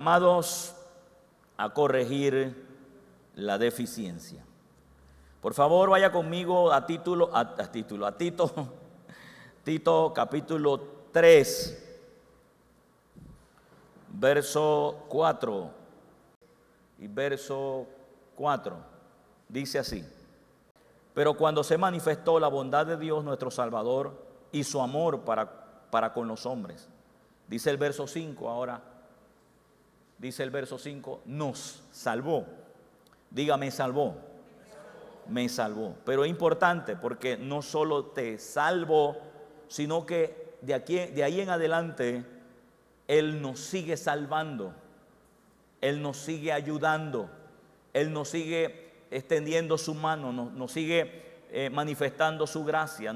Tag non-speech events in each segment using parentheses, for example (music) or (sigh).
Amados, a corregir la deficiencia. Por favor, vaya conmigo a título, a, título, a Tito, (laughs) Tito capítulo 3, verso 4 y verso 4. Dice así, pero cuando se manifestó la bondad de Dios nuestro Salvador y su amor para, para con los hombres, dice el verso 5 ahora, dice el verso 5, nos salvó. Dígame, salvó. Me salvó. Pero es importante porque no solo te salvó, sino que de, aquí, de ahí en adelante Él nos sigue salvando. Él nos sigue ayudando. Él nos sigue extendiendo su mano, nos, sigue eh, manifestando su gracia.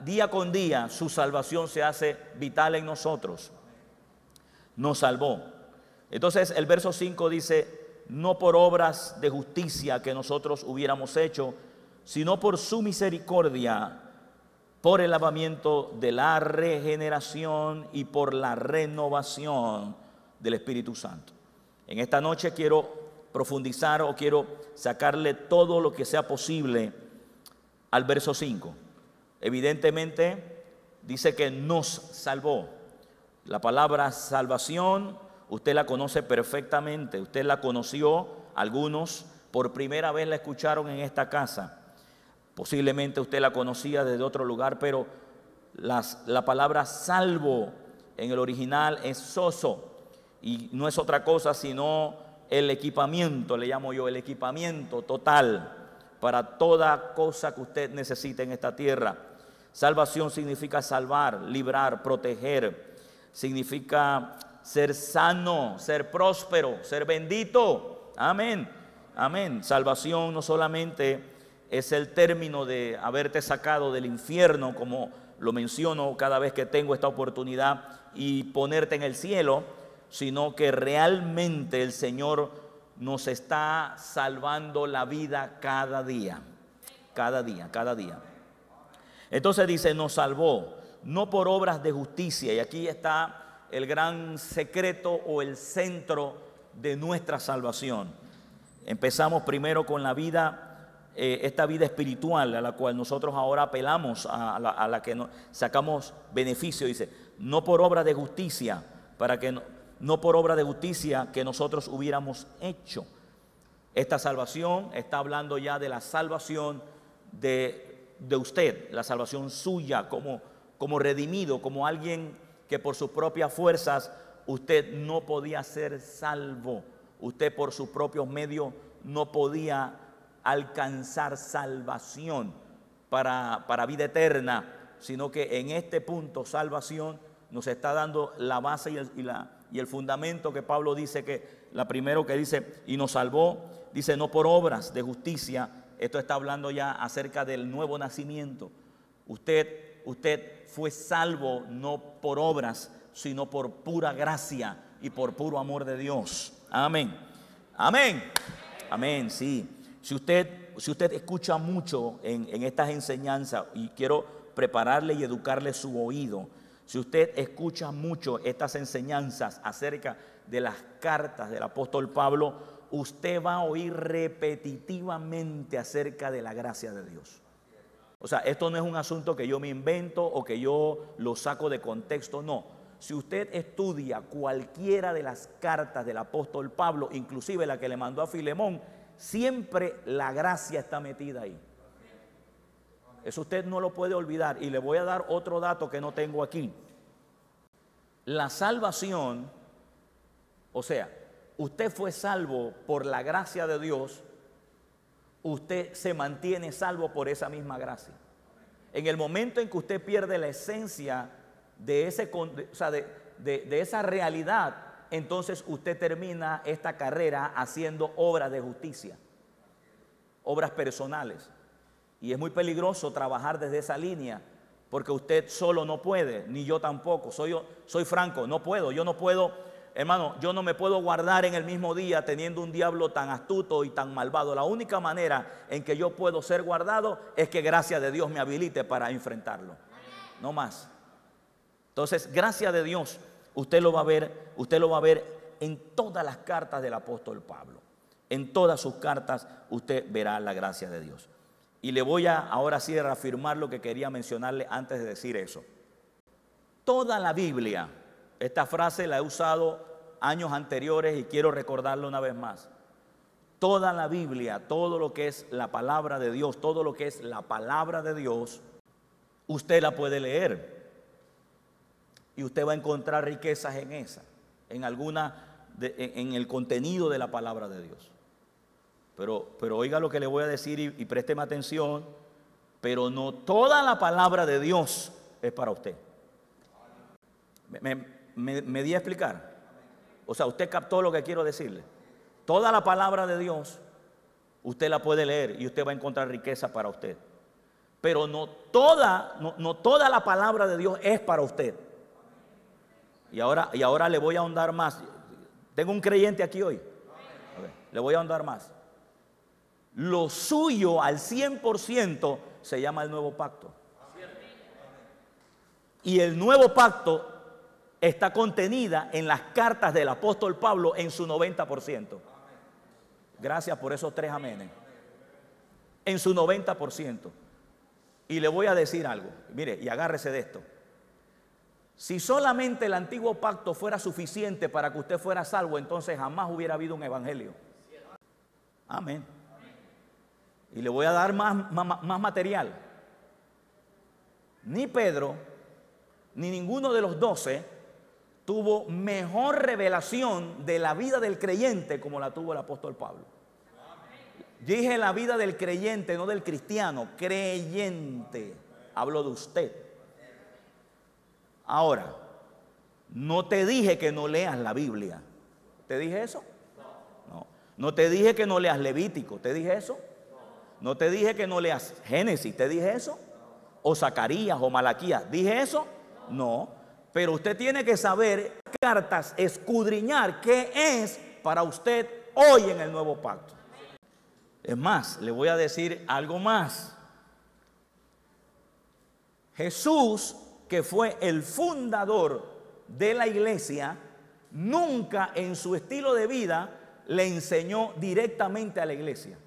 Día con día su salvación se hace vital en nosotros. Nos salvó. Entonces el verso 5 dice, no por obras de justicia que nosotros hubiéramos hecho, sino por su misericordia, por el lavamiento de la regeneración y por la renovación del Espíritu Santo. En esta noche quiero profundizar o quiero sacarle todo lo que sea posible al verso 5. Evidentemente dice que nos salvó. La palabra salvación usted la conoce perfectamente, usted la conoció, algunos por primera vez la escucharon en esta casa, posiblemente usted la conocía desde otro lugar, pero la palabra salvo en el original es soso y no es otra cosa sino el equipamiento, le llamo yo, el equipamiento total para toda cosa que usted necesite en esta tierra. Salvación significa salvar, librar, proteger, significa ser sano, ser próspero, ser bendito. Amén. Amén. Salvación no solamente es el término de haberte sacado del infierno, como lo menciono cada vez que tengo esta oportunidad, y ponerte en el cielo, sino que realmente el Señor nos está salvando la vida cada día, cada día, cada día. Entonces dice, nos salvó, no por obras de justicia, y aquí está el gran secreto o el centro de nuestra salvación. Empezamos primero con la vida, eh, esta vida espiritual a la cual nosotros ahora apelamos, a, la, que sacamos beneficio, dice, no por obra de justicia, para que no, por obra de justicia que nosotros hubiéramos hecho. Esta salvación está hablando ya de la salvación de, de usted, la salvación suya como, como redimido, como alguien que por sus propias fuerzas usted no podía ser salvo. Usted por sus propios medios no podía alcanzar salvación para, para vida eterna, sino que en este punto salvación nos está dando la base y el, y, la, y el fundamento que Pablo dice que, la primero que dice, y nos salvó, dice no por obras de justicia, esto está hablando ya acerca del nuevo nacimiento. Usted, usted fue salvo no por obras, sino por pura gracia y por puro amor de Dios. Amén. Amén. Amén, sí. Si usted, si usted escucha mucho en, en estas enseñanzas y quiero prepararle y educarle su oído, si usted escucha mucho estas enseñanzas acerca de las cartas del apóstol Pablo, usted va a oír repetitivamente acerca de la gracia de Dios. O sea, esto no es un asunto que yo me invento o que yo lo saco de contexto, no. Si usted estudia cualquiera de las cartas del apóstol Pablo, inclusive la que le mandó a Filemón, siempre la gracia está metida ahí. Eso usted no lo puede olvidar. Y le voy a dar otro dato que no tengo aquí. La salvación, o sea, usted fue salvo por la gracia de Dios usted se mantiene salvo por esa misma gracia. En el momento en que usted pierde la esencia de, ese, de, esa realidad, entonces usted termina esta carrera haciendo obras de justicia, obras personales. Y es muy peligroso trabajar desde esa línea, porque usted solo no puede, ni yo tampoco. Soy, soy franco, no puedo. Yo no puedo Hermano, yo no me puedo guardar en el mismo día teniendo un diablo tan astuto y tan malvado. La única manera en que yo puedo ser guardado es que gracias de Dios me habilite para enfrentarlo. No más. Entonces, gracias de Dios, usted lo va a ver, usted lo va a ver en todas las cartas del apóstol Pablo. En todas sus cartas usted verá la gracia de Dios. Y le voy a ahora sí reafirmar lo que quería mencionarle antes de decir eso. Toda la Biblia, esta frase la he usado años anteriores y quiero recordarlo una vez más. Toda la Biblia, todo lo que es la palabra de Dios, todo lo que es la palabra de Dios, usted la puede leer. Y usted va a encontrar riquezas en esa, en alguna, en el contenido de la palabra de Dios. Pero, pero oiga lo que le voy a decir y, présteme atención. Pero no toda la palabra de Dios es para usted. ¿Me, di a explicar? O sea, usted captó lo que quiero decirle. Toda la palabra de Dios, usted la puede leer y usted va a encontrar riqueza para usted. Pero no toda, no, toda la palabra de Dios es para usted. Y ahora, y ahora le voy a ahondar más. Tengo un creyente aquí hoy. le voy a ahondar más lo suyo al 100% se llama el nuevo pacto. Y el nuevo pacto está contenida en las cartas del apóstol Pablo en su 90%. Gracias por esos tres amenes. En su 90%. Y le voy a decir algo. Mire, y agárrese de esto. Si solamente el antiguo pacto fuera suficiente para que usted fuera salvo, entonces jamás hubiera habido un evangelio. Amén. Y le voy a dar más, más, material. Ni Pedro, ni ninguno de los doce tuvo mejor revelación de la vida del creyente como la tuvo el apóstol Pablo. Dije la vida del creyente, no del cristiano, creyente. Hablo de usted. Ahora, no te dije que no leas la Biblia. ¿Te dije eso? No. No te dije que no leas Levítico. ¿Te dije eso? No te dije que no leas Génesis, ¿te dije eso? O Zacarías o Malaquías, ¿dije eso? No. Pero usted tiene que saber cartas, escudriñar qué es para usted hoy en el nuevo pacto. Es más, le voy a decir algo más. Jesús, que fue el fundador de la iglesia, nunca en su estilo de vida le enseñó directamente a la iglesia.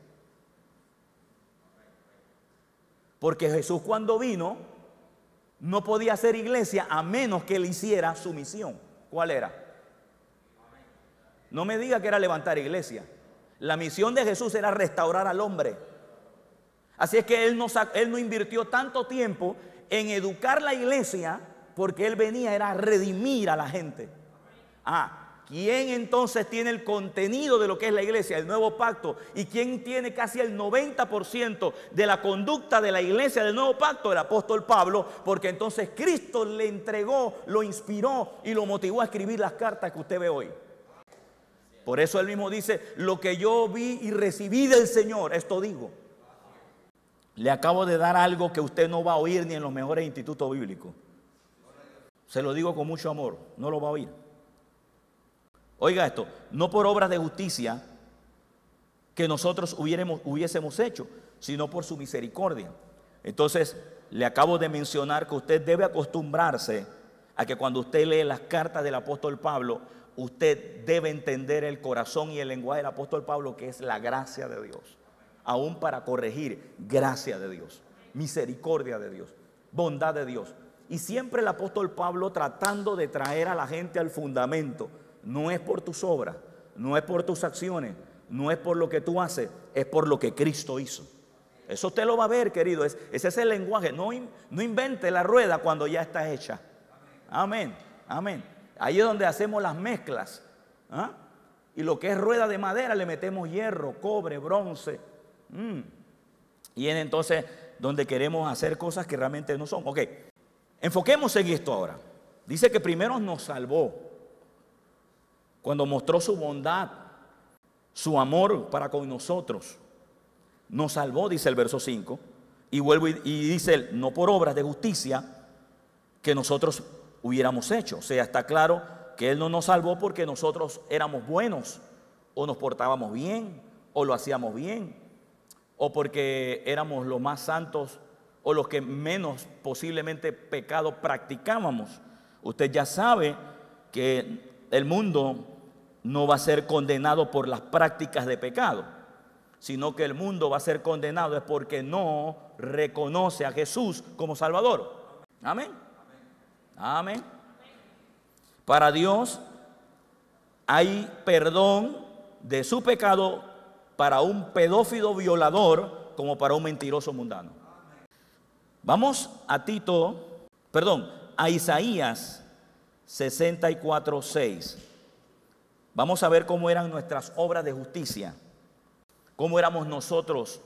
Porque Jesús cuando vino no podía hacer iglesia a menos que él hiciera su misión. ¿Cuál era? No me diga que era levantar iglesia. La misión de Jesús era restaurar al hombre. Así es que él no, él no invirtió tanto tiempo en educar la iglesia porque él venía era a redimir a la gente. Ah, ¿Quién entonces tiene el contenido de lo que es la iglesia, el nuevo pacto? ¿Y quién tiene casi el 90% de la conducta de la iglesia del nuevo pacto? El apóstol Pablo, porque entonces Cristo le entregó, lo inspiró y lo motivó a escribir las cartas que usted ve hoy. Por eso él mismo dice, lo que yo vi y recibí del Señor, esto digo. Le acabo de dar algo que usted no va a oír ni en los mejores institutos bíblicos. Se lo digo con mucho amor, no lo va a oír. Oiga esto, no por obras de justicia que nosotros hubiésemos hecho, sino por su misericordia. Entonces, le acabo de mencionar que usted debe acostumbrarse a que cuando usted lee las cartas del apóstol Pablo, usted debe entender el corazón y el lenguaje del apóstol Pablo, que es la gracia de Dios. Aún para corregir, gracia de Dios, misericordia de Dios, bondad de Dios. Y siempre el apóstol Pablo tratando de traer a la gente al fundamento no es por tus obras, no es por tus acciones, no es por lo que tú haces, es por lo que Cristo hizo. Eso usted lo va a ver, querido. ese es el lenguaje. No, invente la rueda cuando ya está hecha. Amén. Amén. Ahí es donde hacemos las mezclas. ¿ah? Y lo que es rueda de madera le metemos hierro, cobre, bronce. Mm. Y es entonces donde queremos hacer cosas que realmente no son. Ok, enfoquemos en esto ahora. Dice que primero nos salvó cuando mostró su bondad, su amor para con nosotros. Nos salvó, dice el verso 5, y vuelvo y, dice, no por obras de justicia que nosotros hubiéramos hecho. O sea, está claro que Él no nos salvó porque nosotros éramos buenos, o nos portábamos bien, o lo hacíamos bien, o porque éramos los más santos o los que menos posiblemente pecado practicábamos. Usted ya sabe que el mundo no va a ser condenado por las prácticas de pecado, sino que el mundo va a ser condenado es porque no reconoce a Jesús como Salvador. Amén. Amén. Para Dios hay perdón de su pecado para un pedófilo violador como para un mentiroso mundano. Vamos a Tito, perdón, a Isaías 64, 6. Vamos a ver cómo eran nuestras obras de justicia, cómo éramos nosotros.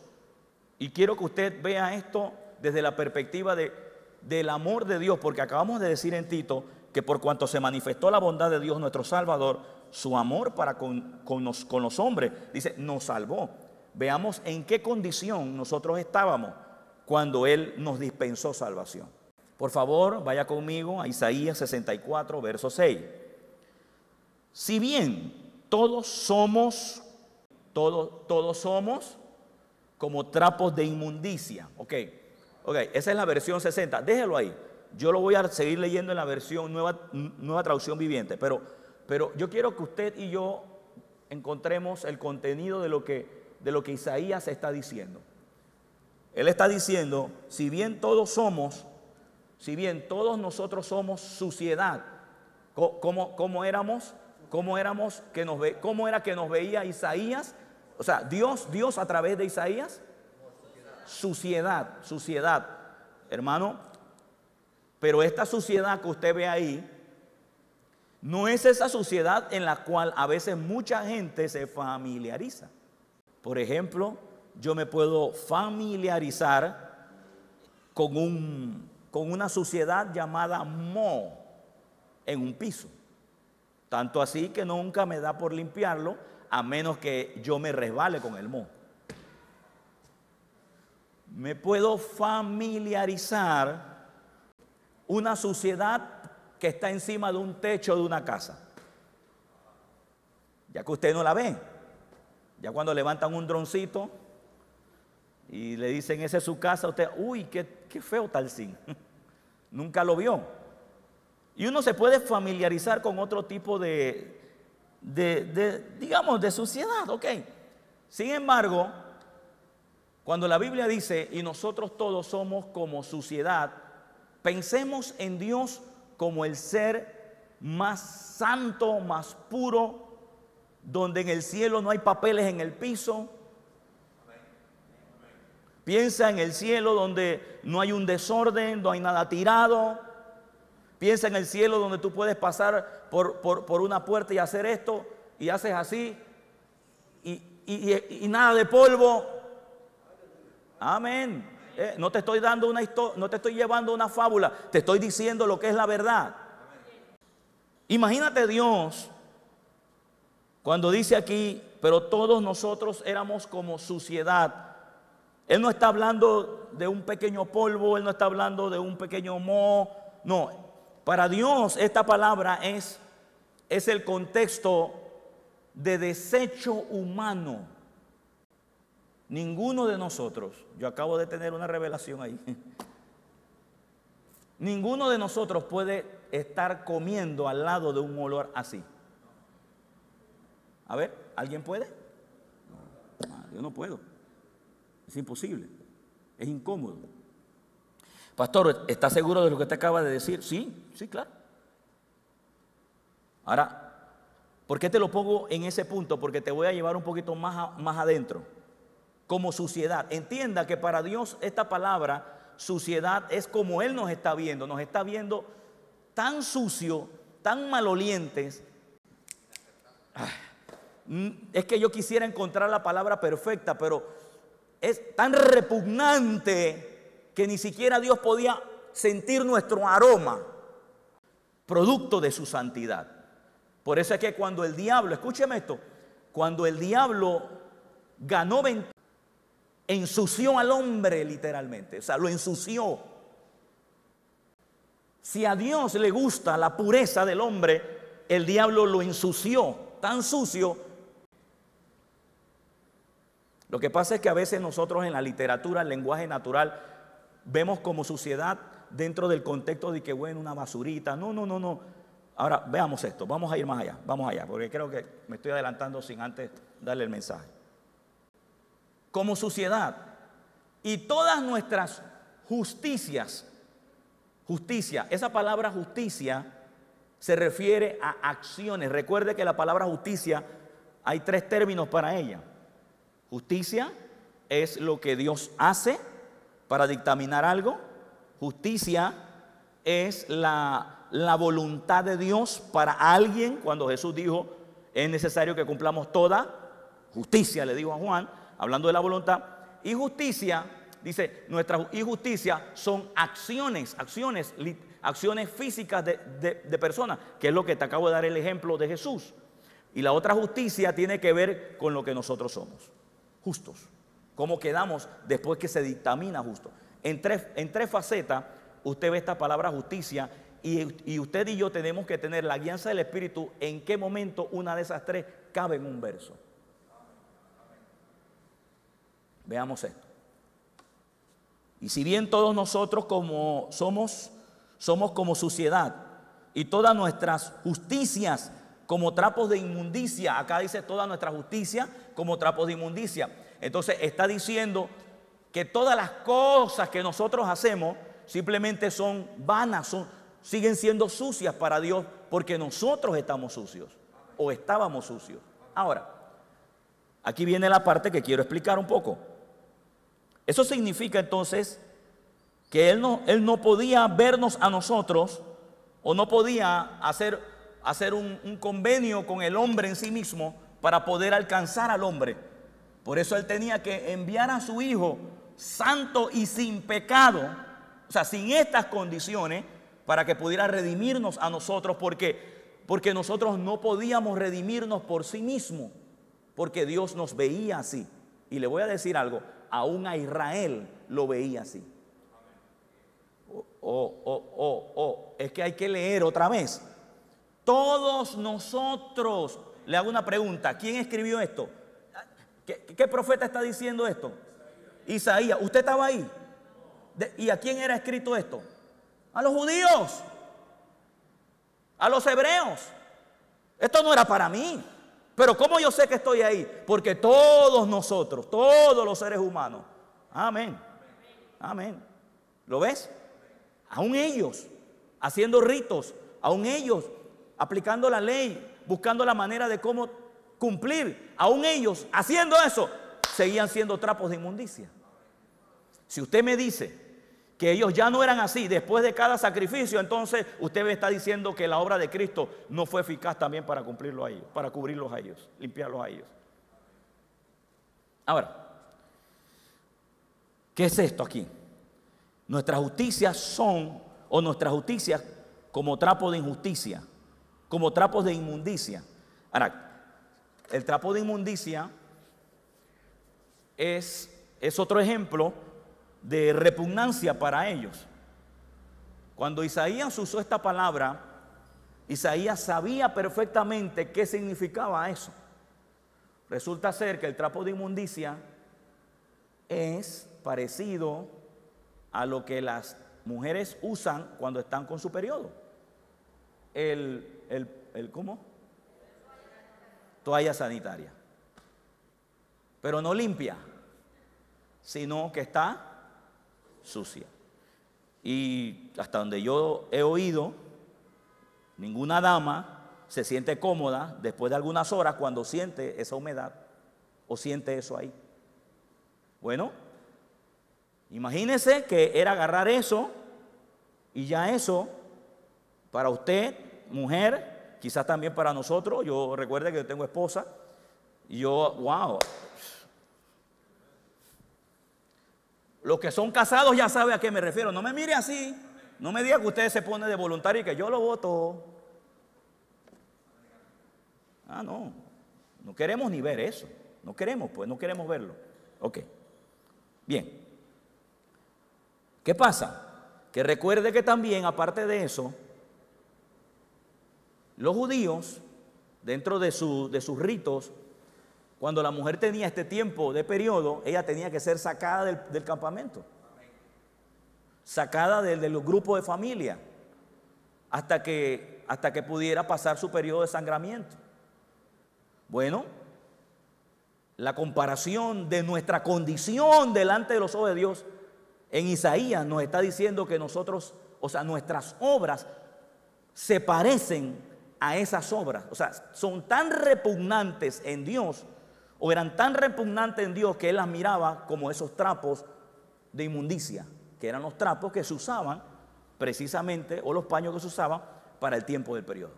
Y quiero que usted vea esto desde la perspectiva de, del amor de Dios, porque acabamos de decir en Tito que por cuanto se manifestó la bondad de Dios nuestro Salvador, su amor para con, con, los, con los hombres, dice, nos salvó. Veamos en qué condición nosotros estábamos cuando Él nos dispensó salvación. Por favor, vaya conmigo a Isaías 64, verso 6. Si bien todos somos, todos, todos somos como trapos de inmundicia. Ok, ok, esa es la versión 60. Déjelo ahí. Yo lo voy a seguir leyendo en la versión nueva, nueva traducción viviente, pero, pero yo quiero que usted y yo encontremos el contenido de lo que, de lo que Isaías está diciendo. Él está diciendo, si bien todos somos, si bien todos nosotros somos suciedad, ¿cómo, cómo éramos? ¿Cómo éramos que nos ve, cómo era que nos veía Isaías? O sea, Dios, Dios a través de Isaías, suciedad, suciedad. Hermano, pero esta suciedad que usted ve ahí, no es esa suciedad en la cual a veces mucha gente se familiariza. Por ejemplo, yo me puedo familiarizar con, un, con una suciedad llamada mo en un piso. Tanto así que nunca me da por limpiarlo a menos que yo me resbale con el mo. Me puedo familiarizar una suciedad que está encima de un techo de una casa. Ya que usted no la ve. Ya cuando levantan un droncito y le dicen, esa es su casa, usted, uy, qué, qué feo tal sin. (laughs) Nunca lo vio. Y uno se puede familiarizar con otro tipo de, de, de, digamos, de suciedad, ok. Sin embargo, cuando la Biblia dice, y nosotros todos somos como suciedad, Pensemos en Dios como el ser más santo, más puro, donde en el cielo no hay papeles en el piso. Piensa en el cielo donde no hay un desorden, no hay nada tirado. Piensa en el cielo donde tú puedes pasar por, por, una puerta y hacer esto y haces así y, y nada de polvo. Amén. Eh, no te estoy dando una historia, no te estoy llevando una fábula, te estoy diciendo lo que es la verdad. Imagínate Dios cuando dice aquí, pero todos nosotros éramos como suciedad. Él no está hablando de un pequeño polvo, él no está hablando de un pequeño moho, no. Para Dios esta palabra es es el contexto de desecho humano. Ninguno de nosotros, yo acabo de tener una revelación ahí, (laughs) ninguno de nosotros puede estar comiendo al lado de un olor así. A ver, ¿alguien puede? yo no puedo. Es imposible. Es incómodo. Pastor, ¿está seguro de lo que te acaba de decir? Sí, sí, claro. Ahora, ¿por qué te lo pongo en ese punto? Porque te voy a llevar un poquito más, más adentro como suciedad. Entienda que para Dios esta palabra, suciedad, es como Él nos está viendo. Nos está viendo tan sucio, tan malolientes. Mm, es que yo quisiera encontrar la palabra perfecta, pero es tan repugnante que ni siquiera Dios podía sentir nuestro aroma, producto de su santidad. Por eso es que cuando el diablo, escúcheme esto, cuando el diablo ganó ventaja, ensució al hombre literalmente, o sea, lo ensució. Si a Dios le gusta la pureza del hombre, el diablo lo ensució, tan sucio. Lo que pasa es que a veces nosotros en la literatura, el lenguaje natural, vemos como suciedad dentro del contexto de que, bueno, una basurita. No, no, no, no. Ahora veamos esto, vamos a ir más allá, vamos allá, porque creo que me estoy adelantando sin antes darle el mensaje. Como sociedad y todas nuestras justicias, justicia, esa palabra justicia se refiere a acciones. Recuerde que la palabra justicia hay tres términos para ella. Justicia es lo que Dios hace para dictaminar algo. Justicia es la, voluntad de Dios para alguien. Cuando Jesús dijo, es necesario que cumplamos toda justicia, le dijo a Juan, hablando de la voluntad. Y justicia, dice, nuestra y justicia son acciones, acciones, acciones físicas de, de personas, que es lo que te acabo de dar el ejemplo de Jesús. Y la otra justicia tiene que ver con lo que nosotros somos, justos. ¿Cómo quedamos después que se dictamina justo? En tres, en tres facetas usted ve esta palabra justicia y, y, usted y yo tenemos que tener la guianza del Espíritu en qué momento una de esas tres cabe en un verso. Veamos esto. Y si bien todos nosotros como somos, somos como suciedad y todas nuestras justicias como trapos de inmundicia, acá dice toda nuestra justicia como trapos de inmundicia. Entonces está diciendo que todas las cosas que nosotros hacemos simplemente son vanas, siguen siendo sucias para Dios porque nosotros estamos sucios o estábamos sucios. Ahora, aquí viene la parte que quiero explicar un poco. Eso significa entonces que Él no, él no podía vernos a nosotros o no podía hacer, hacer un, convenio con el hombre en sí mismo para poder alcanzar al hombre. Por eso Él tenía que enviar a su Hijo santo y sin pecado, o sea, sin estas condiciones, para que pudiera redimirnos a nosotros, porque, porque nosotros no podíamos redimirnos por sí mismos, porque Dios nos veía así. Y le voy a decir algo, aún a Israel lo veía así. O, o, o, o, es que hay que leer otra vez. Todos nosotros, le hago una pregunta, ¿quién escribió esto? ¿Qué, profeta está diciendo esto? Isaías. ¿Usted estaba ahí? ¿Y a quién era escrito esto? A los judíos. A los hebreos. Esto no era para mí. Pero ¿cómo yo sé que estoy ahí? Porque todos nosotros, todos los seres humanos. Amén. Amén. ¿Lo ves? Aún ellos haciendo ritos, aún ellos aplicando la ley, buscando la manera de cómo cumplir, aún ellos haciendo eso, seguían siendo trapos de inmundicia. Si usted me dice que ellos ya no eran así después de cada sacrificio, entonces usted me está diciendo que la obra de Cristo no fue eficaz también para cumplirlo a ellos, para cubrirlos a ellos, limpiarlos a ellos. Ahora, ¿qué es esto aquí? Nuestras justicias son, o nuestras justicias como trapos de injusticia, como trapos de inmundicia. Ahora, el trapo de inmundicia es, es otro ejemplo de repugnancia para ellos. Cuando Isaías usó esta palabra, Isaías sabía perfectamente qué significaba eso. Resulta ser que el trapo de inmundicia es parecido a lo que las mujeres usan cuando están con su periodo. El, el, el ¿cómo? toalla sanitaria. Pero no limpia, sino que está sucia. Y hasta donde yo he oído, ninguna dama se siente cómoda después de algunas horas cuando siente esa humedad o siente eso ahí. Bueno, imagínese que era agarrar eso y ya eso, para usted, mujer, quizás también para nosotros, yo recuerde que yo tengo esposa, y yo, wow. Los que son casados ya saben a qué me refiero. No me mire así. No me diga que usted se pone de voluntario y que yo lo voto. Ah, no. No queremos ni ver eso. No queremos, pues, no queremos verlo. Ok. Bien. ¿Qué pasa? Que recuerde que también, aparte de eso, los judíos, dentro de, de sus ritos, cuando la mujer tenía este tiempo de periodo, ella tenía que ser sacada del, campamento, sacada del, del grupo de familia, hasta que hasta que pudiera pasar su periodo de sangramiento. Bueno, la comparación de nuestra condición delante de los ojos de Dios en Isaías nos está diciendo que nosotros, o sea, nuestras obras se parecen a esas obras. O sea, son tan repugnantes en Dios, o eran tan repugnantes en Dios que Él las miraba como esos trapos de inmundicia, que eran los trapos que se usaban precisamente, o los paños que se usaban para el tiempo del periodo.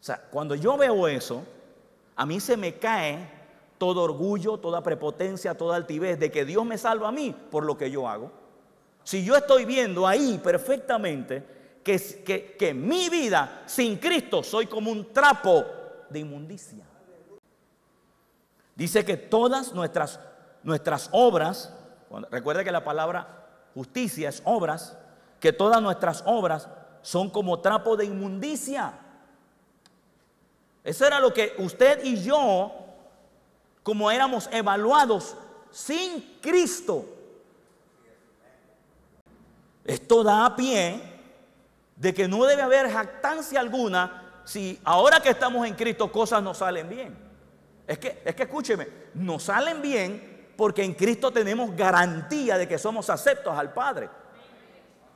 O sea, cuando yo veo eso, a mí se me cae todo orgullo, toda prepotencia, toda altivez de que Dios me salva a mí por lo que yo hago. Si yo estoy viendo ahí perfectamente que, que, mi vida sin Cristo soy como un trapo de inmundicia. Dice que todas nuestras, nuestras obras, recuerde que la palabra justicia es obras, que todas nuestras obras son como trapo de inmundicia. Eso era lo que usted y yo, como éramos evaluados sin Cristo, esto da a pie de que no debe haber jactancia alguna si ahora que estamos en Cristo cosas no salen bien. Es que, es que escúcheme, nos salen bien porque en Cristo tenemos garantía de que somos aceptos al Padre.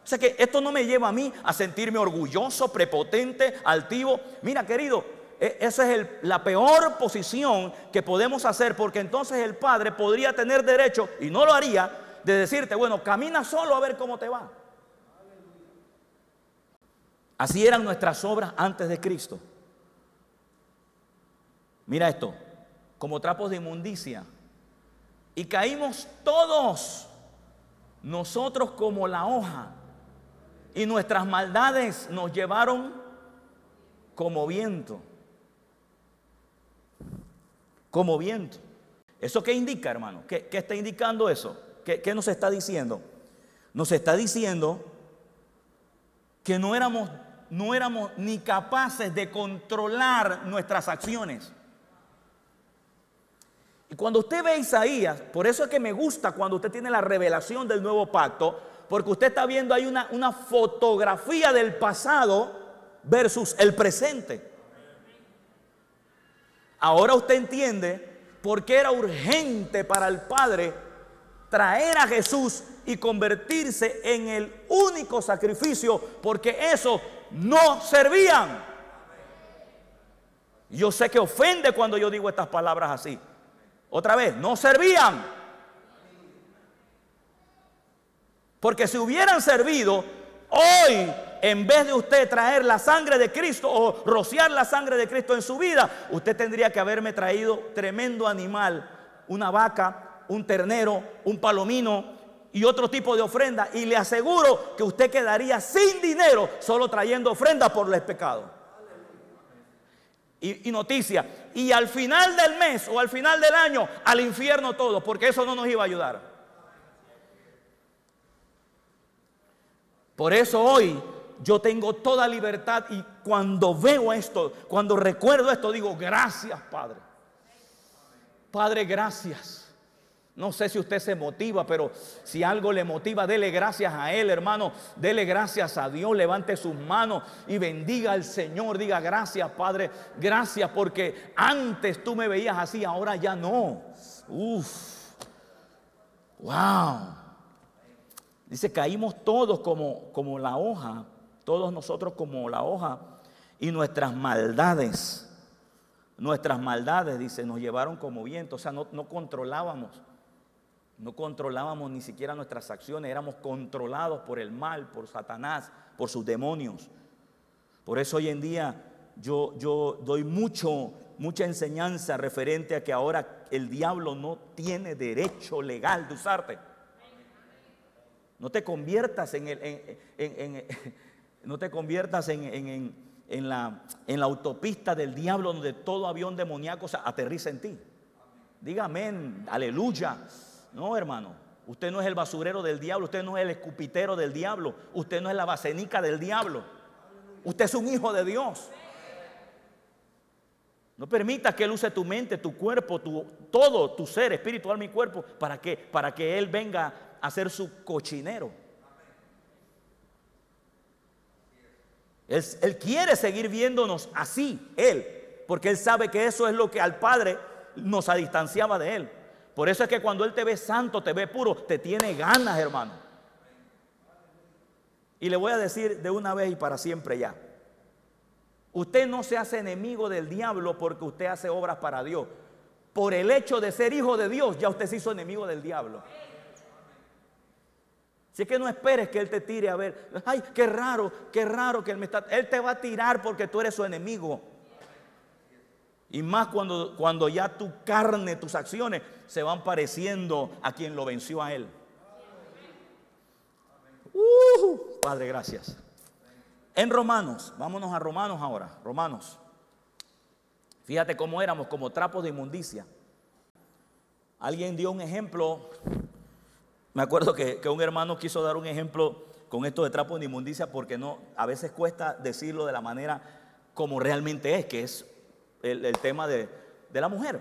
O sea que esto no me lleva a mí a sentirme orgulloso, prepotente, altivo. Mira, querido, e, esa es la peor posición que podemos hacer porque entonces el Padre podría tener derecho, y no lo haría, de decirte, bueno, camina solo a ver cómo te va. Así eran nuestras obras antes de Cristo. Mira esto, como trapos de inmundicia. Y caímos todos, nosotros como la hoja. Y nuestras maldades nos llevaron como viento. Como viento. ¿Eso qué indica, hermano? ¿Qué, está indicando eso? ¿Qué, ¿Qué nos está diciendo? Nos está diciendo que no éramos no éramos ni capaces de controlar nuestras acciones. Y cuando usted ve a Isaías, por eso es que me gusta cuando usted tiene la revelación del nuevo pacto, porque usted está viendo ahí una, una fotografía del pasado versus el presente. Ahora usted entiende por qué era urgente para el Padre traer a Jesús y convertirse en el único sacrificio, porque eso no servían. Yo sé que ofende cuando yo digo estas palabras así. Otra vez, no servían. Porque si hubieran servido, hoy, en vez de usted traer la sangre de Cristo o rociar la sangre de Cristo en su vida, usted tendría que haberme traído tremendo animal, una vaca, un ternero, un palomino, y otro tipo de ofrenda. Y le aseguro que usted quedaría sin dinero solo trayendo ofrenda por el pecado. Y, y, noticia. Y al final del mes o al final del año, al infierno todo, porque eso no nos iba a ayudar. Por eso hoy yo tengo toda libertad y cuando veo esto, cuando recuerdo esto, digo, gracias Padre. Padre, gracias. No sé si usted se motiva, pero si algo le motiva, dele gracias a Él, hermano. Dele gracias a Dios, levante sus manos y bendiga al Señor. Diga gracias, Padre. Gracias porque antes tú me veías así, ahora ya no. Uf. Wow. Dice, caímos todos como, como la hoja, todos nosotros como la hoja y nuestras maldades. Nuestras maldades, dice, nos llevaron como viento, o sea, no, no controlábamos no controlábamos ni siquiera nuestras acciones, éramos controlados por el mal, por Satanás, por sus demonios. Por eso hoy en día yo, yo doy mucho, mucha enseñanza referente a que ahora el diablo no tiene derecho legal de usarte. No te conviertas en, el, (laughs) no te conviertas en, la, en la autopista del diablo donde todo avión demoníaco aterriza en ti. Dígame, aleluya. No, hermano. Usted no es el basurero del diablo, usted no es el escupitero del diablo, usted no es la basenica del diablo. Usted es un hijo de Dios. No permita que Él use tu mente, tu cuerpo, tu, todo tu ser, espiritual, mi cuerpo, para que, para que Él venga a ser su cochinero. Él, él quiere seguir viéndonos así, Él, porque Él sabe que eso es lo que al Padre nos distanciaba de Él. Por eso es que cuando Él te ve santo, te ve puro, te tiene ganas, hermano. Y le voy a decir de una vez y para siempre ya. Usted no se hace enemigo del diablo porque usted hace obras para Dios. Por el hecho de ser hijo de Dios, ya usted se hizo enemigo del diablo. Es que no esperes que Él te tire a ver, ay, qué raro, qué raro que Él me está... Él te va a tirar porque tú eres su enemigo. Y más cuando, cuando ya tu carne, tus acciones se van pareciendo a quien lo venció a Él. Uh, Padre, gracias. En Romanos, vámonos a Romanos ahora, Romanos. Fíjate cómo éramos como trapos de inmundicia. Alguien dio un ejemplo, me acuerdo que, un hermano quiso dar un ejemplo con esto de trapos de inmundicia porque no, a veces cuesta decirlo de la manera como realmente es, que es el, tema de, la mujer.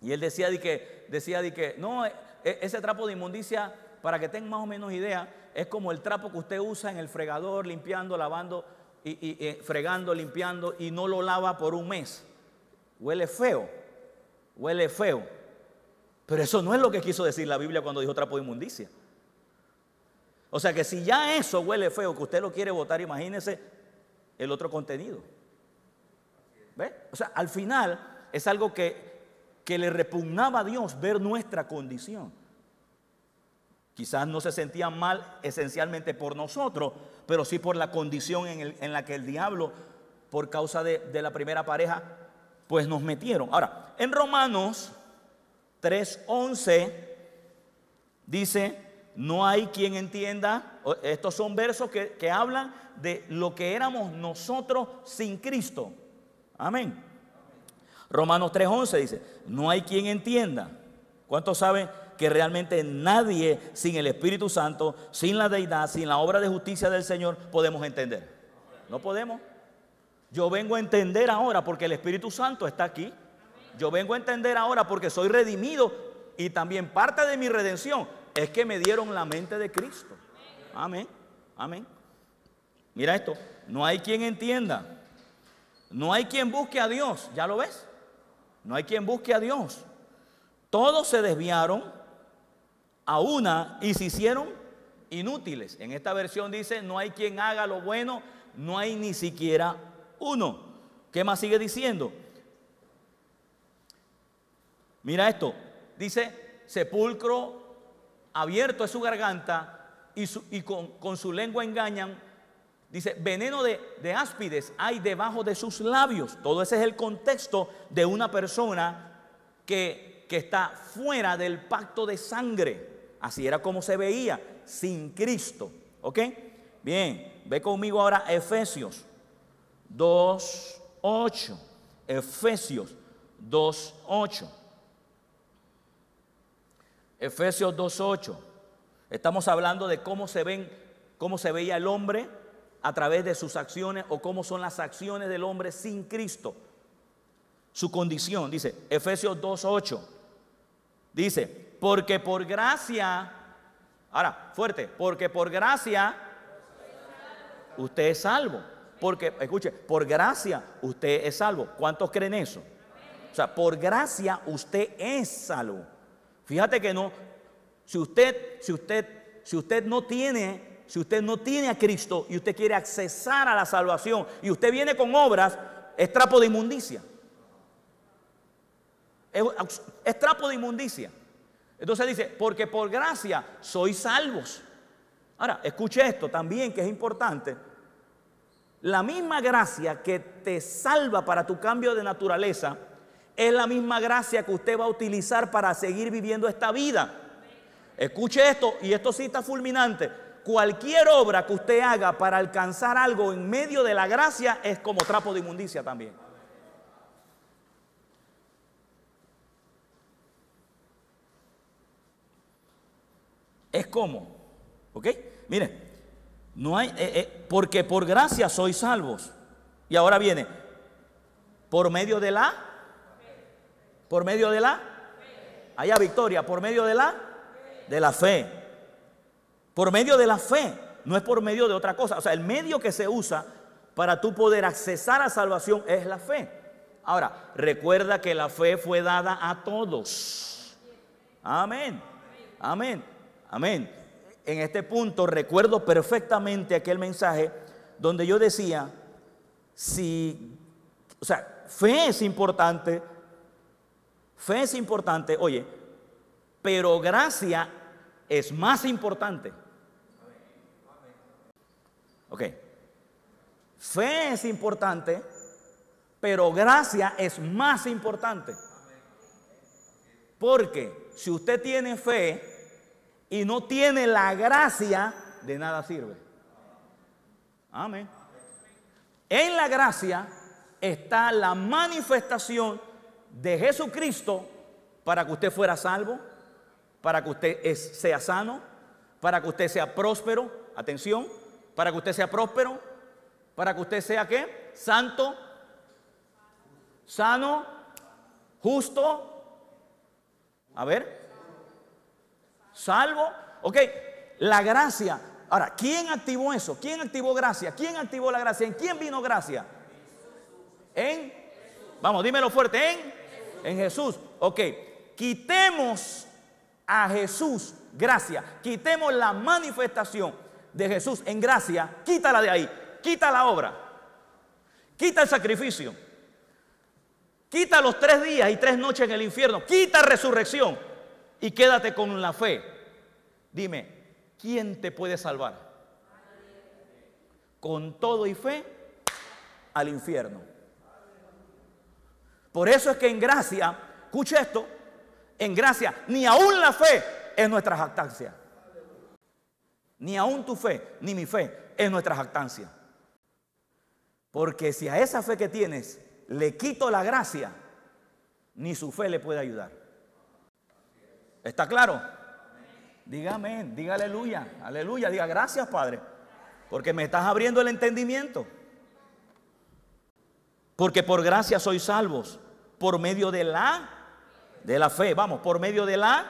Y él decía de que, decía de que no, e, ese trapo de inmundicia, para que tengan más o menos idea, es como el trapo que usted usa en el fregador, limpiando, lavando, y, eh, fregando, limpiando, y no lo lava por un mes. Huele feo, huele feo. Pero eso no es lo que quiso decir la Biblia cuando dijo trapo de inmundicia. O sea que si ya eso huele feo, que usted lo quiere votar, imagínese el otro contenido. O sea, al final es algo que, que le repugnaba a Dios ver nuestra condición. Quizás no se sentían mal esencialmente por nosotros, pero sí por la condición en, la que el diablo, por causa de, de la primera pareja, pues nos metieron. Ahora, en Romanos 3:11 dice, no hay quien entienda, estos son versos que, que, hablan de lo que éramos nosotros sin Cristo. Amén. Romanos 3:11 dice, no hay quien entienda. ¿Cuántos saben que realmente nadie sin el Espíritu Santo, sin la deidad, sin la obra de justicia del Señor, podemos entender. No podemos. Yo vengo a entender ahora porque el Espíritu Santo está aquí. Yo vengo a entender ahora porque soy redimido y también parte de mi redención es que me dieron la mente de Cristo. Amén. Amén. Mira esto, no hay quien entienda. No hay quien busque a Dios, ¿ya lo ves? No hay quien busque a Dios. Todos se desviaron, a una y se hicieron inútiles. En esta versión dice, no hay quien haga lo bueno, no hay ni siquiera uno. ¿Qué más sigue diciendo? Mira esto, dice, sepulcro abierto es su garganta y, con, su lengua engañan. Dice, veneno de, de áspides hay debajo de sus labios. Todo ese es el contexto de una persona que, que está fuera del pacto de sangre. Así era como se veía, sin Cristo. ¿Ok? Bien, ve conmigo ahora Efesios 2.8. Efesios 2.8. Efesios 2.8. Estamos hablando de cómo se ven, cómo se veía el hombre a través de sus acciones o cómo son las acciones del hombre sin Cristo. Su condición, dice Efesios 2.8. Dice, porque por gracia, ahora, fuerte, porque por gracia usted es salvo. Porque, escuche, por gracia usted es salvo. ¿Cuántos creen eso? O sea, por gracia usted es salvo. Fíjate que no, si usted, si usted, si usted no tiene, si usted no tiene a Cristo y usted quiere accesar a la salvación y usted viene con obras, es trapo de inmundicia. es trapo de inmundicia. Entonces dice, porque por gracia sois salvos. Ahora, escuche esto también que es importante. La misma gracia que te salva para tu cambio de naturaleza es la misma gracia que usted va a utilizar para seguir viviendo esta vida. Escuche esto, y esto sí está fulminante. Cualquier obra que usted haga para alcanzar algo en medio de la gracia es como trapo de inmundicia también. Es como, ¿ok? Mire, no hay, eh, eh, porque por gracia sois salvos. Y ahora viene, por medio de la, por medio de la, allá victoria, por medio de la, de la fe. Por medio de la fe, no es por medio de otra cosa. O sea, el medio que se usa para tú poder accesar a salvación es la fe. Ahora, recuerda que la fe fue dada a todos. Amén. Amén. Amén. En este punto recuerdo perfectamente aquel mensaje donde yo decía, si, o sea, fe es importante, fe es importante, oye, pero gracia es más importante. Ok. Fe es importante, pero gracia es más importante. Porque si usted tiene fe y no tiene la gracia, de nada sirve. Amén. En la gracia está la manifestación de Jesucristo para que usted fuera salvo, para que usted sea sano, para que usted sea próspero, atención, para que usted sea próspero, para que usted sea qué? Santo, sano, justo. A ver. Salvo. Ok, la gracia. Ahora, ¿quién activó eso? ¿Quién activó gracia? ¿Quién activó la gracia? ¿En quién vino gracia? En. Vamos, dímelo fuerte. En. En Jesús. Ok, quitemos a Jesús gracia. Quitemos la manifestación de Jesús en gracia. Quítala de ahí. Quita la obra. Quita el sacrificio. Quita los tres días y tres noches en el infierno. Quita resurrección. Y quédate con la fe. Dime, ¿quién te puede salvar? Con todo y fe al infierno. Por eso es que en gracia, escucha esto, en gracia, ni aún la fe es nuestra jactancia. Ni aún tu fe, ni mi fe es nuestra jactancia. Porque si a esa fe que tienes le quito la gracia, ni su fe le puede ayudar. ¿Está claro? Dígame, diga aleluya, aleluya, diga gracias Padre, porque me estás abriendo el entendimiento. Porque por gracia sois salvos, por medio de la, de la fe, vamos, por medio de la,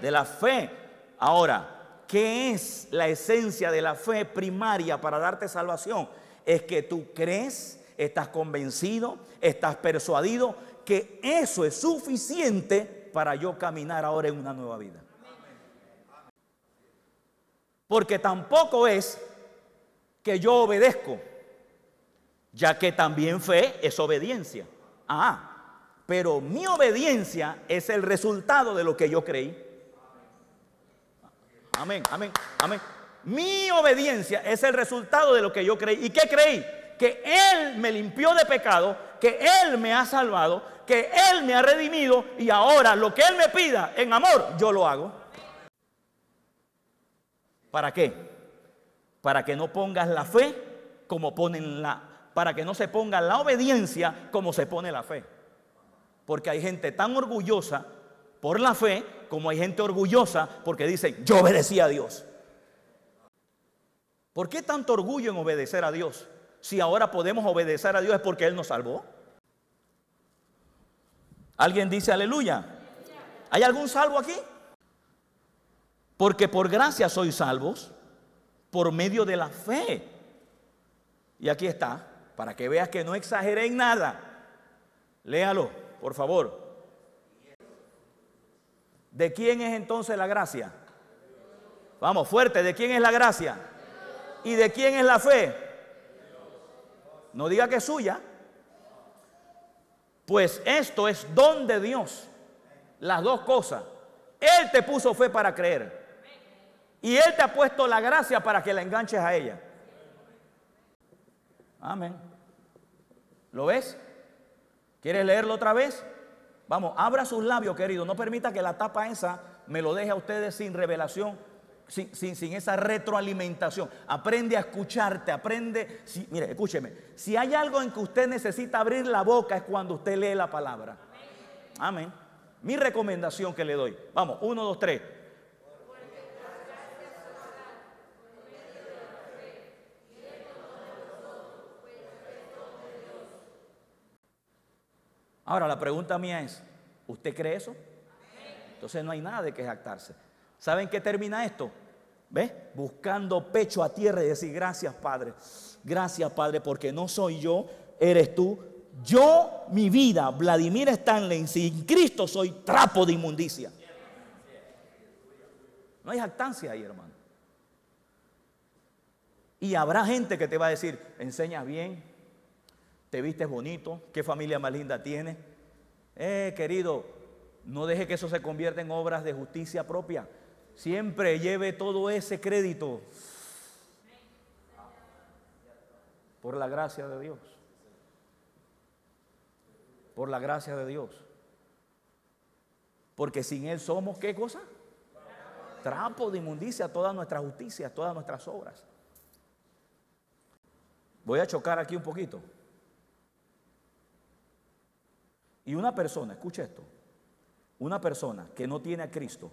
de la fe. Ahora, ¿qué es la esencia de la fe primaria para darte salvación? Es que tú crees estás convencido, estás persuadido que eso es suficiente para yo caminar ahora en una nueva vida. Porque tampoco es que yo obedezco, ya que también fe es obediencia. Ah, pero mi obediencia es el resultado de lo que yo creí. Amén, amén, amén. Mi obediencia es el resultado de lo que yo creí. ¿Y qué creí? que Él me limpió de pecado, que Él me ha salvado, que Él me ha redimido y ahora lo que Él me pida en amor, yo lo hago. ¿Para qué? Para que no pongas la fe como ponen la, para que no se ponga la obediencia como se pone la fe. Porque hay gente tan orgullosa por la fe como hay gente orgullosa porque dice, yo obedecí a Dios. ¿Por qué tanto orgullo en obedecer a Dios? si ahora podemos obedecer a Dios es porque Él nos salvó? ¿Alguien dice aleluya? ¿Hay algún salvo aquí? Porque por gracia sois salvos por medio de la fe. Y aquí está, para que veas que no exageré en nada. Léalo, por favor. ¿De quién es entonces la gracia? Vamos, fuerte, ¿de quién es la gracia? ¿Y de quién es la fe? No diga que es suya. Pues esto es don de Dios. Las dos cosas. Él te puso fe para creer. Y Él te ha puesto la gracia para que la enganches a ella. Amén. ¿Lo ves? ¿Quieres leerlo otra vez? Vamos, abra sus labios, querido. No permita que la tapa esa me lo deje a ustedes sin revelación sin, esa retroalimentación. Aprende a escucharte, aprende. Mire, escúcheme. Si hay algo en que usted necesita abrir la boca es cuando usted lee la palabra. Amén. Mi recomendación que le doy. Vamos, uno, dos, tres. Ahora la pregunta mía es, ¿usted cree eso? Entonces no hay nada de que jactarse. ¿Saben qué termina esto? ¿Ves? Buscando pecho a tierra y decir, gracias Padre, gracias Padre, porque no soy yo, eres tú. Yo, mi vida, Vladimir Stanley, sin Cristo soy trapo de inmundicia. No hay jactancia ahí, hermano. Y habrá gente que te va a decir, enseña bien, te vistes bonito, qué familia más linda tienes. Eh, querido, no deje que eso se convierta en obras de justicia propia. Siempre lleve todo ese crédito por la gracia de Dios. Por la gracia de Dios. Porque sin Él somos, ¿qué cosa? Trapo de inmundicia, todas nuestras justicias, todas nuestras obras. Voy a chocar aquí un poquito. Y una persona, escuche esto, una persona que no tiene a Cristo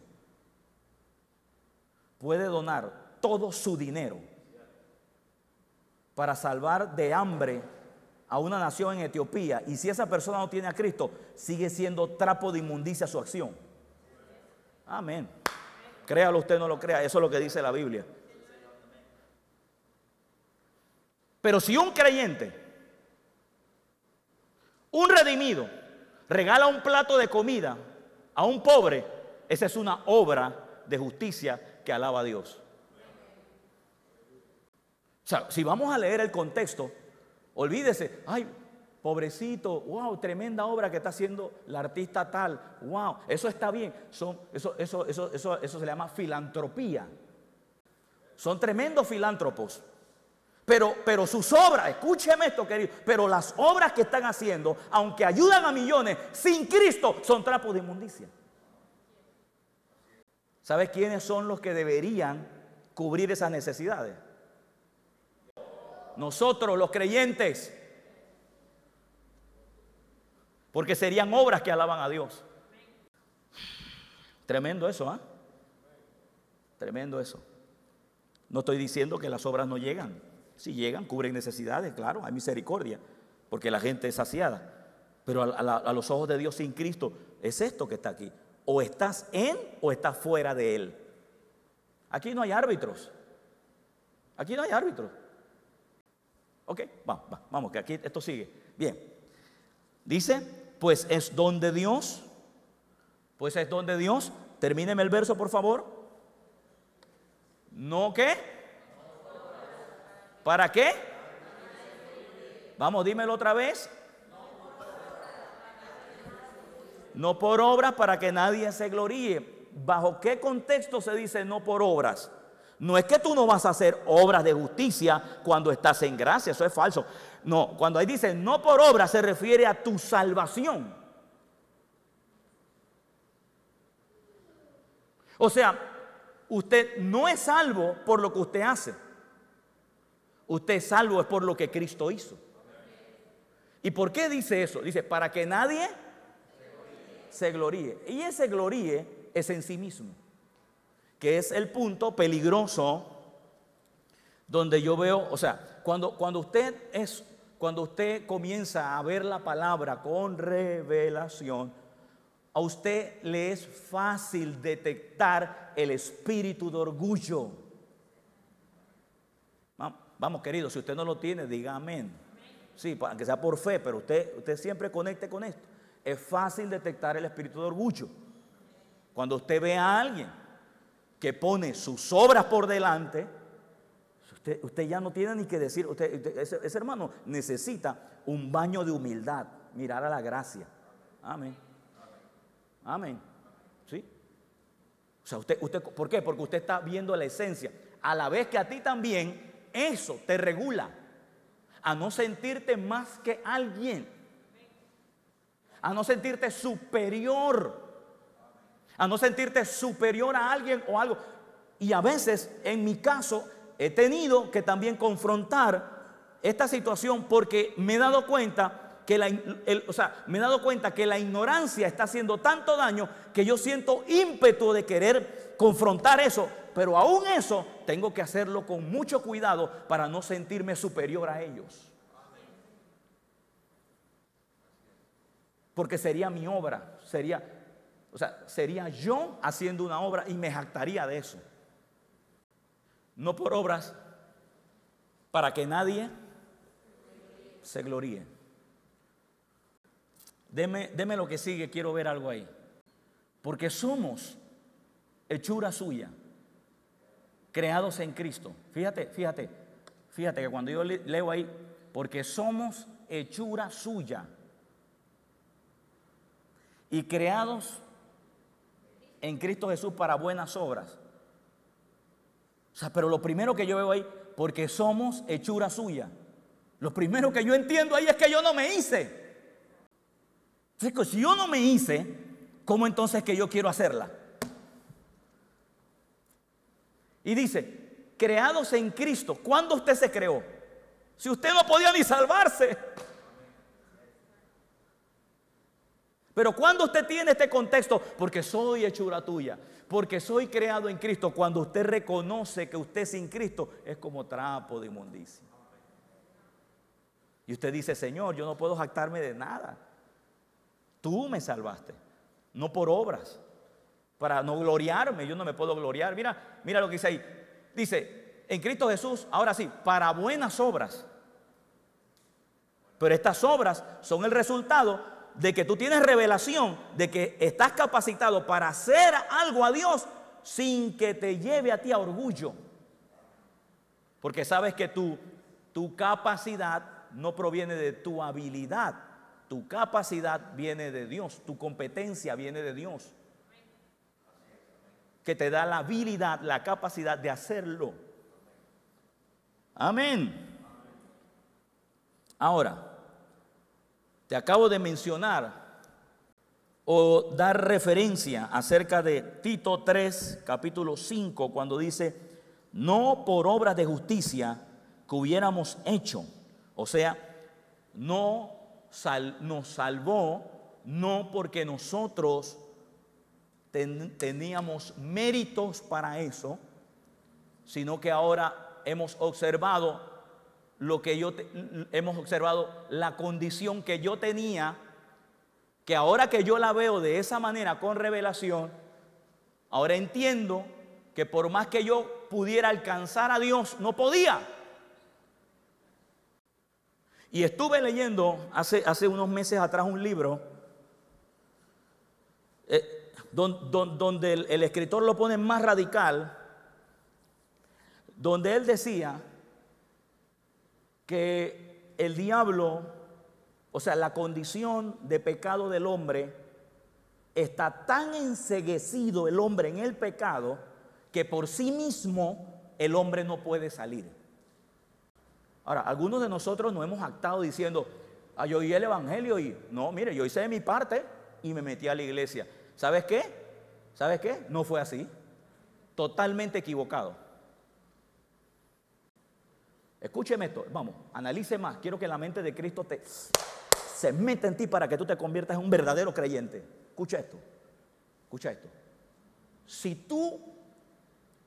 puede donar todo su dinero para salvar de hambre a una nación en Etiopía y si esa persona no tiene a Cristo, sigue siendo trapo de inmundicia su acción. Amén. Créalo usted, no lo crea, eso es lo que dice la Biblia. Pero si un creyente, un redimido, regala un plato de comida a un pobre, esa es una obra de justicia que alaba a Dios. O sea, si vamos a leer el contexto, olvídese, ay, pobrecito, wow, tremenda obra que está haciendo la artista tal, wow, eso está bien, Son, eso, eso, eso, eso, eso se le llama filantropía. Son tremendos filántropos. Pero, pero sus obras, escúcheme esto querido, pero las obras que están haciendo, aunque ayudan a millones, sin Cristo son trapos de inmundicia. ¿Sabes quiénes son los que deberían cubrir esas necesidades? Nosotros, los creyentes. Porque serían obras que alaban a Dios. Tremendo eso, ¿ah? Tremendo eso. No estoy diciendo que las obras no llegan. Si llegan, cubren necesidades, claro, hay misericordia, porque la gente es saciada. Pero a, los ojos de Dios sin Cristo es esto que está aquí. O estás en o estás fuera de Él. Aquí no hay árbitros. Aquí no hay árbitros. Ok, vamos, vamos, que aquí esto sigue. Bien. Dice, pues es donde Dios, pues es donde Dios, termíneme el verso por favor. ¿No qué? ¿Para qué? Vamos, dímelo otra vez. No por obras para que nadie se gloríe. ¿Bajo qué contexto se dice no por obras? No es que tú no vas a hacer obras de justicia cuando estás en gracia, eso es falso. No, cuando ahí dice no por obras se refiere a tu salvación. O sea, usted no es salvo por lo que usted hace. Usted es salvo es por lo que Cristo hizo. ¿Y por qué dice eso? Dice, para que nadie se gloríe. Y ese gloríe es en sí mismo, que es el punto peligroso donde yo veo, o sea, cuando, cuando usted es, cuando usted comienza a ver la palabra con revelación, a usted le es fácil detectar el espíritu de orgullo. Vamos, querido, si usted no lo tiene, diga amén. Sí, aunque sea por fe, pero usted, usted siempre conecte con esto. Es fácil detectar el espíritu de orgullo. Cuando usted ve a alguien que pone sus obras por delante, usted, ya no tiene ni que decir, usted, ese, ese, hermano necesita un baño de humildad, mirar a la gracia. Amén. Amén. ¿Sí? O sea, usted, usted, ¿por qué? Porque usted está viendo la esencia. A la vez que a ti también eso te regula a no sentirte más que alguien, a no sentirte superior, a no sentirte superior a alguien o algo. Y a veces, en mi caso, he tenido que también confrontar esta situación porque me he dado cuenta que la, o sea, me he dado cuenta que la ignorancia está haciendo tanto daño que yo siento ímpetu de querer confrontar eso, pero aún eso tengo que hacerlo con mucho cuidado para no sentirme superior a ellos. Porque sería mi obra, sería, o sea, sería yo haciendo una obra y me jactaría de eso. no por obras, para que nadie se gloríe. Deme, deme lo que sigue, quiero ver algo ahí. Porque somos hechura suya, creados en Cristo. Fíjate, fíjate, fíjate que cuando yo leo ahí, porque somos hechura suya y creados en Cristo Jesús para buenas obras. O sea, pero lo primero que yo veo ahí, porque somos hechura suya. Lo primero que yo entiendo ahí es que yo no me hice. si yo no me hice, ¿cómo entonces que yo quiero hacerla? Y dice, creados en Cristo. ¿Cuándo usted se creó? Si usted no podía ni salvarse. Pero cuando usted tiene este contexto, porque soy hechura tuya, porque soy creado en Cristo, cuando usted reconoce que usted sin Cristo es como trapo de inmundicia. Y usted dice, Señor, yo no puedo jactarme de nada. Tú me salvaste, no por obras, para no gloriarme, yo no me puedo gloriar. Mira, mira lo que dice ahí. Dice, en Cristo Jesús, ahora sí, para buenas obras. Pero estas obras son el resultado de que tú tienes revelación de que estás capacitado para hacer algo a Dios sin que te lleve a ti a orgullo. Porque sabes que tu, tu capacidad no proviene de tu habilidad, tu capacidad viene de Dios, tu competencia viene de Dios. Que te da la habilidad, la capacidad de hacerlo. Amén. Ahora, te acabo de mencionar o dar referencia acerca de Tito 3, capítulo 5, cuando dice, no por obras de justicia que hubiéramos hecho, o sea, no nos salvó, no porque nosotros teníamos méritos para eso, sino que ahora hemos observado lo que yo hemos observado, la condición que yo tenía, que ahora que yo la veo de esa manera con revelación, ahora entiendo que por más que yo pudiera alcanzar a Dios, no podía. Y estuve leyendo hace, hace unos meses atrás un libro eh, donde el escritor lo pone más radical, donde él decía que el diablo, o sea, la condición de pecado del hombre, está tan enseguecido el hombre en el pecado que por sí mismo el hombre no puede salir. Ahora, algunos de nosotros nos hemos actado diciendo, ah, yo oí el Evangelio y no, mire, yo hice de mi parte y me metí a la iglesia. ¿Sabes qué? ¿Sabes qué? No fue así. Totalmente equivocado. Escúcheme esto, vamos, analice más. Quiero que la mente de Cristo te, se meta en ti para que tú te conviertas en un verdadero creyente. Escucha esto, escucha esto. Si tú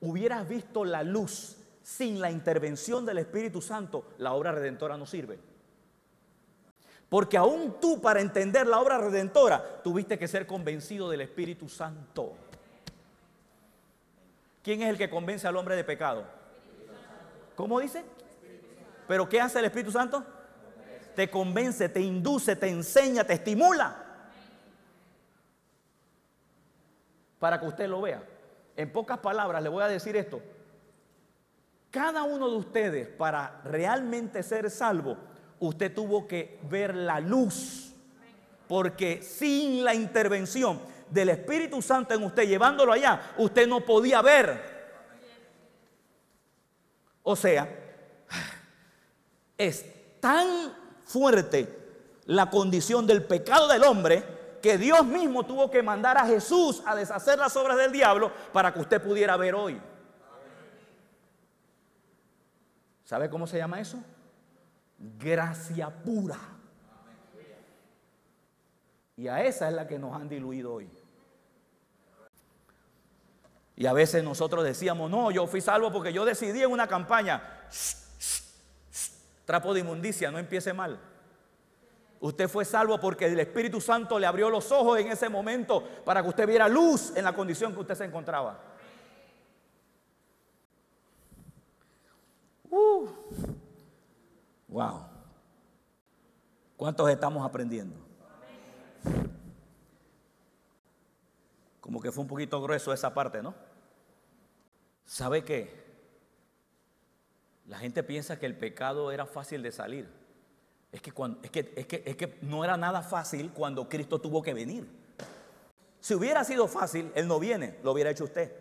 hubieras visto la luz sin la intervención del Espíritu Santo, la obra redentora no sirve. Porque aún tú para entender la obra redentora tuviste que ser convencido del Espíritu Santo. ¿Quién es el que convence al hombre de pecado? ¿Cómo dice? Pero ¿qué hace el Espíritu Santo? Te convence, te induce, te enseña, te estimula. Para que usted lo vea. En pocas palabras le voy a decir esto. Cada uno de ustedes, para realmente ser salvo, usted tuvo que ver la luz. Porque sin la intervención del Espíritu Santo en usted, llevándolo allá, usted no podía ver. O sea, es tan fuerte la condición del pecado del hombre que Dios mismo tuvo que mandar a Jesús a deshacer las obras del diablo para que usted pudiera ver hoy. ¿Sabe cómo se llama eso? Gracia pura. Y a esa es la que nos han diluido hoy. Y a veces nosotros decíamos, no, yo fui salvo porque yo decidí en una campaña trapo de inmundicia, no empiece mal. Usted fue salvo porque el Espíritu Santo le abrió los ojos en ese momento para que usted viera luz en la condición que usted se encontraba. Uh. Wow. ¿Cuántos estamos aprendiendo? Como que fue un poquito grueso esa parte, ¿no? ¿Sabe qué? La gente piensa que el pecado era fácil de salir. Es que, cuando, es, que, es, que, es que no era nada fácil cuando Cristo tuvo que venir. Si hubiera sido fácil, Él no viene, lo hubiera hecho usted.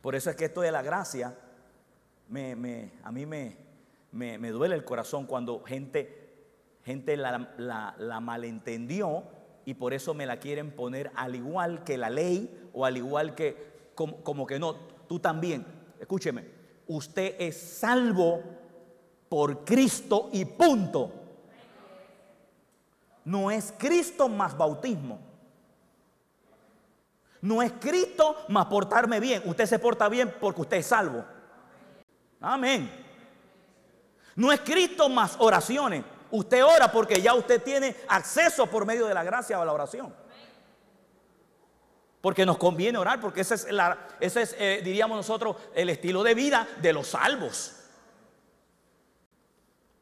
Por eso es que esto de la gracia, me, a mí me, me, duele el corazón cuando gente, gente la, la malentendió y por eso me la quieren poner al igual que la ley o al igual que como, que no, tú también, escúcheme, usted es salvo por Cristo y punto. No es Cristo más bautismo. No es Cristo más portarme bien. Usted se porta bien porque usted es salvo. Amén. No es Cristo más oraciones. Usted ora porque ya usted tiene acceso por medio de la gracia a la oración. Porque nos conviene orar, porque ese es, ese es eh, diríamos nosotros, el estilo de vida de los salvos.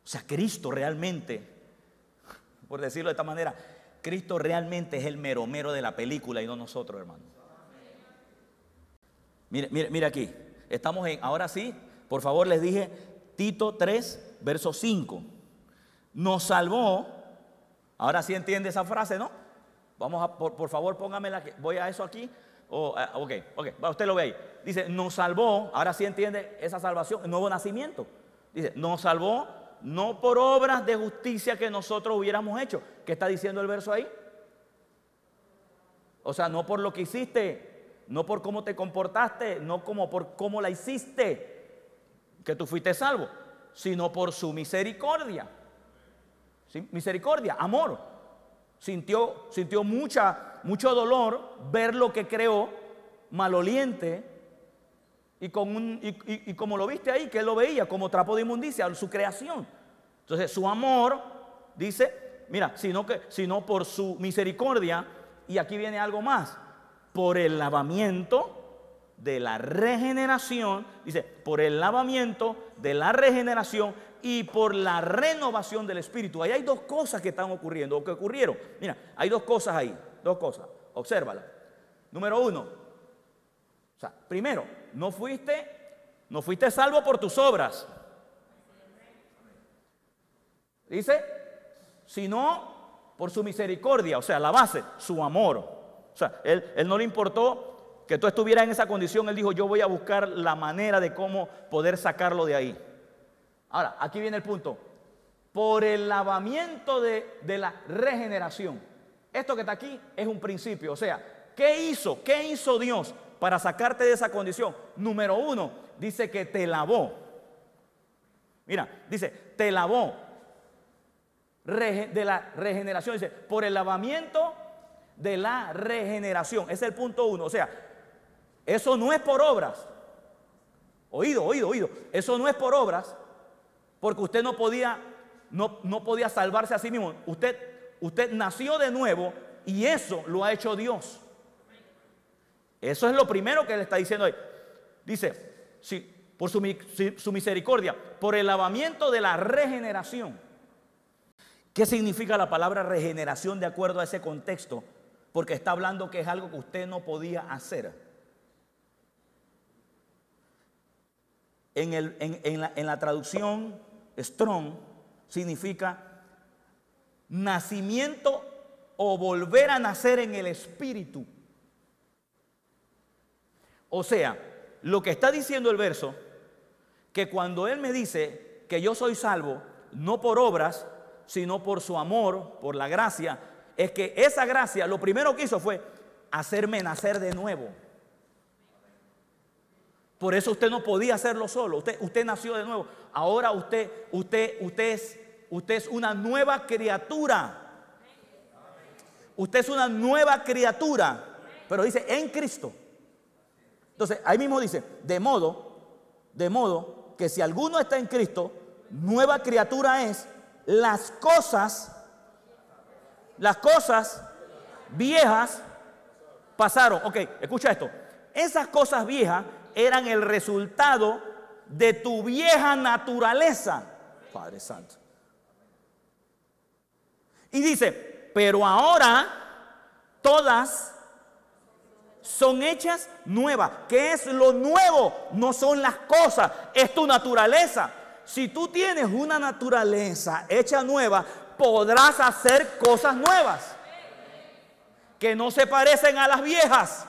O sea, Cristo realmente, por decirlo de esta manera, Cristo realmente es el mero mero de la película y no nosotros, hermano. Mire, mire, mire aquí. Estamos en, ahora sí, por favor les dije, Tito 3, verso 5 nos salvó. Ahora sí entiende esa frase, ¿no? Vamos a, por, favor, póngame la voy a eso aquí. Oh, ok, ok, usted lo ve ahí. Dice, nos salvó, ahora sí entiende esa salvación, el nuevo nacimiento. Dice, nos salvó no por obras de justicia que nosotros hubiéramos hecho. ¿Qué está diciendo el verso ahí? O sea, no por lo que hiciste, no por cómo te comportaste, no como por cómo la hiciste, que tú fuiste salvo, sino por su misericordia. Misericordia, amor. Sintió, sintió mucha, mucho dolor ver lo que creó maloliente y, con un, y, como lo viste ahí, que él lo veía como trapo de inmundicia, su creación. Entonces su amor dice, mira, sino, que, sino por su misericordia, y aquí viene algo más, por el lavamiento de la regeneración, dice, por el lavamiento de la regeneración y por la renovación del espíritu. Ahí hay dos cosas que están ocurriendo o que ocurrieron. Mira, hay dos cosas ahí, dos cosas. Obsérvala. Número uno, o sea, primero, no fuiste, no fuiste salvo por tus obras. Dice, sino por su misericordia, o sea, la base, su amor. O sea, él, él no le importó que tú estuvieras en esa condición, él dijo, yo voy a buscar la manera de cómo poder sacarlo de ahí. Ahora, aquí viene el punto. Por el lavamiento de, la regeneración. Esto que está aquí es un principio. O sea, ¿qué hizo? ¿Qué hizo Dios para sacarte de esa condición? Número uno, dice que te lavó. Mira, dice, te lavó de la regeneración. Dice, por el lavamiento de la regeneración. Ese es el punto uno. O sea, eso no es por obras. Oído, oído, oído. Eso no es por obras, porque usted no podía, no, no podía salvarse a sí mismo. Usted, usted nació de nuevo y eso lo ha hecho Dios. Eso es lo primero que le está diciendo ahí. Dice, sí, por su, su, misericordia, por el lavamiento de la regeneración. ¿Qué significa la palabra regeneración de acuerdo a ese contexto? Porque está hablando que es algo que usted no podía hacer. En, el, en, la, en la traducción Strong significa nacimiento o volver a nacer en el espíritu. O sea, lo que está diciendo el verso, que cuando Él me dice que yo soy salvo, no por obras, sino por su amor, por la gracia, es que esa gracia lo primero que hizo fue hacerme nacer de nuevo. Por eso usted no podía hacerlo solo. Usted, usted nació de nuevo. Ahora usted, usted, usted es, usted es una nueva criatura. Usted es una nueva criatura. Pero dice en Cristo. Entonces, ahí mismo dice, de modo, de modo que si alguno está en Cristo, nueva criatura es, las cosas, las cosas viejas pasaron. Ok, escucha esto. Esas cosas viejas eran el resultado de tu vieja naturaleza. Padre Santo. Y dice, pero ahora todas son hechas nuevas. ¿Qué es lo nuevo? No son las cosas, es tu naturaleza. Si tú tienes una naturaleza hecha nueva, podrás hacer cosas nuevas que no se parecen a las viejas.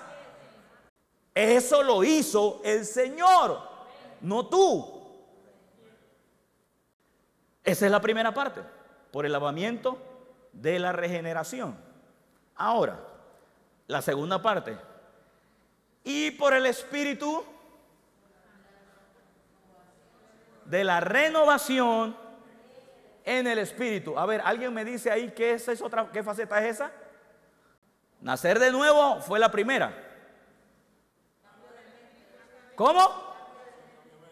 Eso lo hizo el Señor, no tú. Esa es la primera parte, por el lavamiento de la regeneración. Ahora, la segunda parte, y por el espíritu de la renovación en el espíritu. A ver, ¿alguien me dice ahí qué es otra qué faceta es esa? Nacer de nuevo fue la primera. ¿Cómo?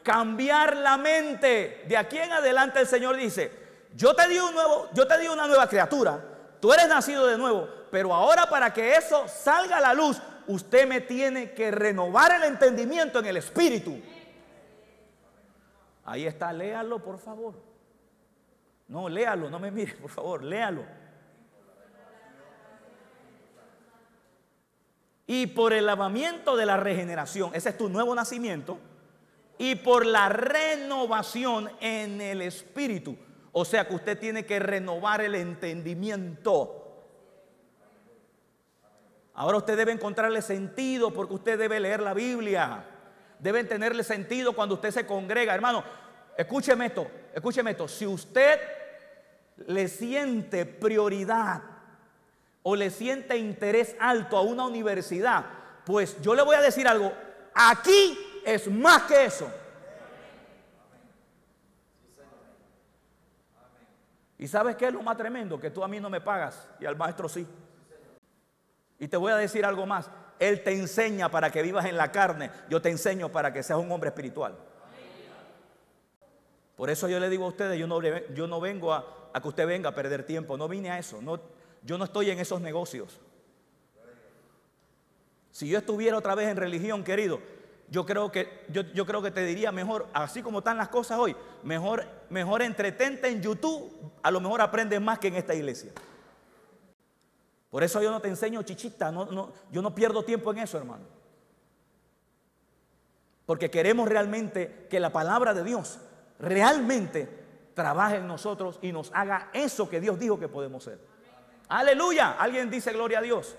Cambiar la mente. De aquí en adelante el Señor dice, yo te di un nuevo, yo te di una nueva criatura. Tú eres nacido de nuevo, pero ahora para que eso salga a la luz, usted me tiene que renovar el entendimiento en el espíritu. Ahí está, léalo por favor. No, léalo, no me mire, por favor, léalo. Y por el lavamiento de la regeneración, ese es tu nuevo nacimiento, y por la renovación en el espíritu. O sea que usted tiene que renovar el entendimiento. Ahora usted debe encontrarle sentido porque usted debe leer la Biblia. Deben tenerle sentido cuando usted se congrega. Hermano, escúcheme esto, escúcheme esto. Si usted le siente prioridad o le siente interés alto a una universidad, pues yo le voy a decir algo. Aquí es más que eso. ¿Y sabes qué es lo más tremendo? Que tú a mí no me pagas y al maestro sí. Y te voy a decir algo más. Él te enseña para que vivas en la carne. Yo te enseño para que seas un hombre espiritual. Por eso yo le digo a ustedes, yo no, vengo a, que usted venga a perder tiempo. No vine a eso. No, yo no estoy en esos negocios. Si yo estuviera otra vez en religión, querido, yo creo que, yo, creo que te diría mejor, así como están las cosas hoy, mejor, mejor entretente en YouTube, a lo mejor aprendes más que en esta iglesia. Por eso yo no te enseño chichita, no, no, yo no pierdo tiempo en eso, hermano. Porque queremos realmente que la palabra de Dios realmente trabaje en nosotros y nos haga eso que Dios dijo que podemos ser. Aleluya. Alguien dice gloria a Dios.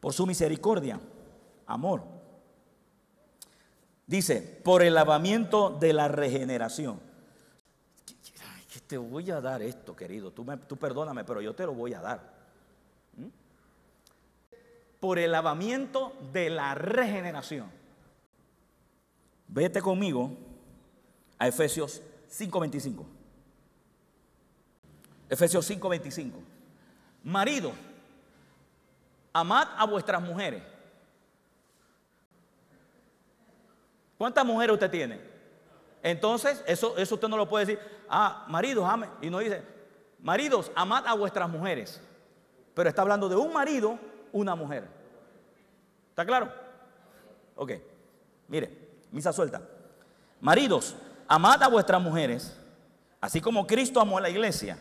por su misericordia, amor. Dice, por el lavamiento de la regeneración. Te voy a dar esto, querido. Tú, tú, perdóname, pero yo te lo voy a dar. ¿Mm? Por el lavamiento de la regeneración. Vete conmigo a Efesios 5:25. Efesios 5:25. Marido, amad a vuestras mujeres. ¿Cuántas mujeres usted tiene? Entonces, eso, eso usted no lo puede decir, ah, maridos, ame. Y no dice, maridos, amad a vuestras mujeres. Pero está hablando de un marido, una mujer. ¿Está claro? Ok, mire, misa suelta. Maridos, amad a vuestras mujeres, así como Cristo amó a la iglesia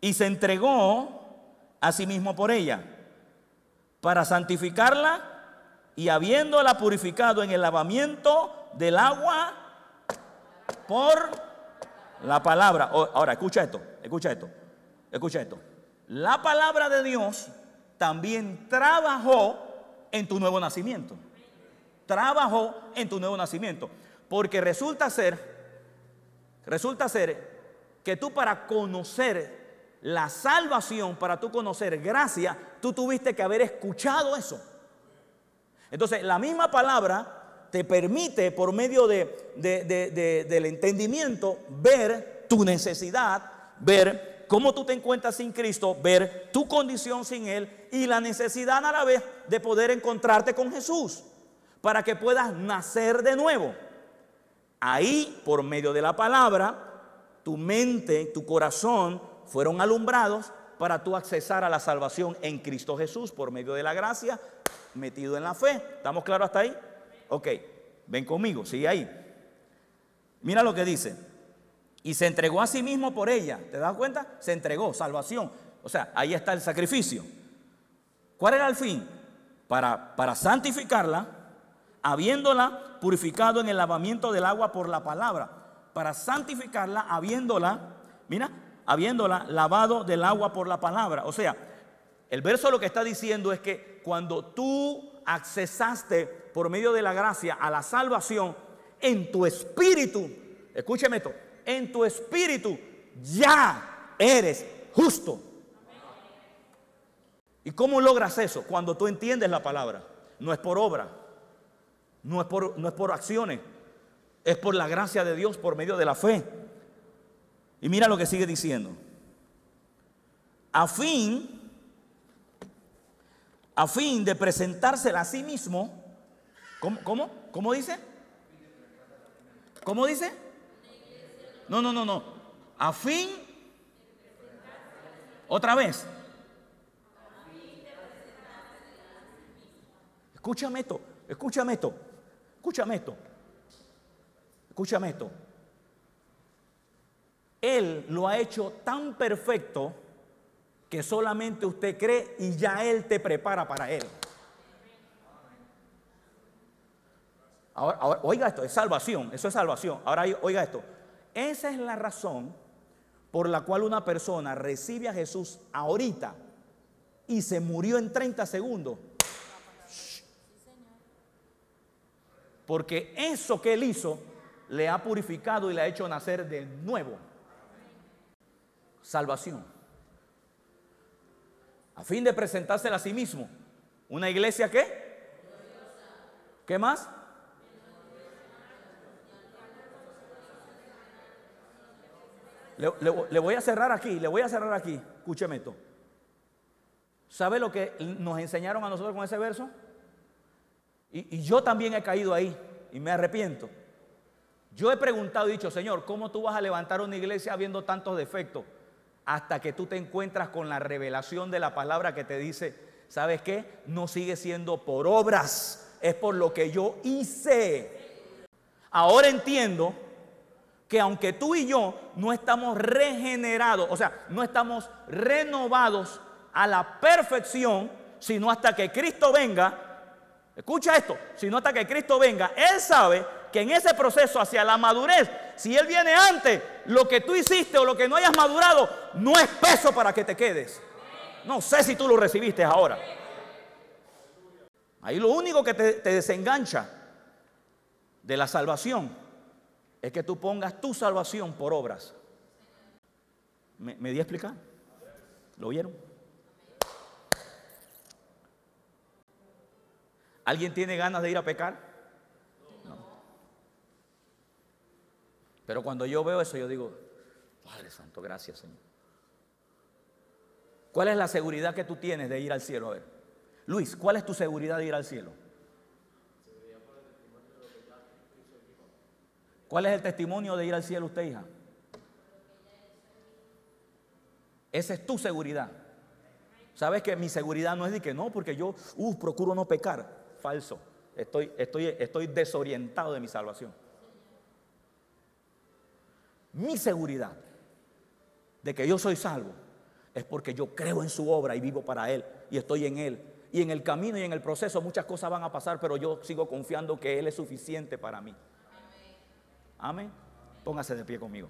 y se entregó a sí mismo por ella para santificarla y habiéndola purificado en el lavamiento del agua por la palabra. Ahora, escucha esto, escucha esto, escucha esto. La palabra de Dios también trabajó en tu nuevo nacimiento. Trabajó en tu nuevo nacimiento. Porque resulta ser, resulta ser que tú para conocer la salvación, para tú conocer gracia, tú tuviste que haber escuchado eso. Entonces, la misma palabra te permite, por medio de, del entendimiento, ver tu necesidad, ver cómo tú te encuentras sin Cristo, ver tu condición sin Él y la necesidad a la vez de poder encontrarte con Jesús, para que puedas nacer de nuevo. Ahí, por medio de la palabra, tu mente, tu corazón fueron alumbrados para tú accesar a la salvación en Cristo Jesús por medio de la gracia, metido en la fe. ¿Estamos claros hasta ahí? Ok, ven conmigo, sigue ahí. Mira lo que dice. Y se entregó a sí mismo por ella. ¿Te das cuenta? Se entregó, salvación. O sea, ahí está el sacrificio. ¿Cuál era el fin? Para, para santificarla, habiéndola purificado en el lavamiento del agua por la palabra. Para santificarla, habiéndola, mira, habiéndola lavado del agua por la palabra. O sea, el verso lo que está diciendo es que cuando tú accesaste por medio de la gracia a la salvación, en tu espíritu, escúcheme esto, en tu espíritu ya eres justo. ¿Y cómo logras eso? Cuando tú entiendes la palabra. No es por obra, no es por, no es por acciones, es por la gracia de Dios por medio de la fe. Y mira lo que sigue diciendo. A fin, a fin de presentársela a sí mismo, ¿cómo? ¿Cómo, ¿Cómo dice? ¿Cómo dice? No, no, no, no. A fin. Otra vez. Escúchame esto, escúchame esto, escúchame esto, escúchame esto. Él lo ha hecho tan perfecto que solamente usted cree y ya Él te prepara para Él. Ahora, oiga esto, es salvación, eso es salvación. Ahora oiga esto, esa es la razón por la cual una persona recibe a Jesús ahorita y se murió en 30 segundos. Porque eso que él hizo le ha purificado y le ha hecho nacer de nuevo. Salvación. A fin de presentársela a sí mismo. ¿Una iglesia qué? ¿Qué más? Le, voy a cerrar aquí, le voy a cerrar aquí. Escúcheme esto. ¿Sabe lo que nos enseñaron a nosotros con ese verso? Y, y, yo también he caído ahí y me arrepiento. Yo he preguntado y dicho, Señor, ¿cómo tú vas a levantar una iglesia habiendo tantos defectos? Hasta que tú te encuentras con la revelación de la palabra que te dice, ¿sabes qué? No sigue siendo por obras, es por lo que yo hice. Ahora entiendo que aunque tú y yo no estamos regenerados, o sea, no estamos renovados a la perfección, sino hasta que Cristo venga, escucha esto, sino hasta que Cristo venga, Él sabe que en ese proceso hacia la madurez, si Él viene antes, lo que tú hiciste o lo que no hayas madurado, no es peso para que te quedes. No sé si tú lo recibiste ahora. Ahí lo único que te, desengancha de la salvación es que tú pongas tu salvación por obras. ¿Me, di a explicar? ¿Lo vieron? ¿Alguien tiene ganas de ir a pecar? Pero cuando yo veo eso, yo digo, Padre Santo, gracias Señor. ¿Cuál es la seguridad que tú tienes de ir al cielo? A ver, Luis, ¿cuál es tu seguridad de ir al cielo? ¿Cuál es el testimonio de ir al cielo usted, hija? Esa es tu seguridad. ¿Sabes que mi seguridad no es de que no, porque yo uh, procuro no pecar? Falso. Estoy, estoy, estoy desorientado de mi salvación. Mi seguridad de que yo soy salvo es porque yo creo en su obra y vivo para Él y estoy en Él. Y en el camino y en el proceso muchas cosas van a pasar, pero yo sigo confiando que Él es suficiente para mí. Amén. Póngase de pie conmigo.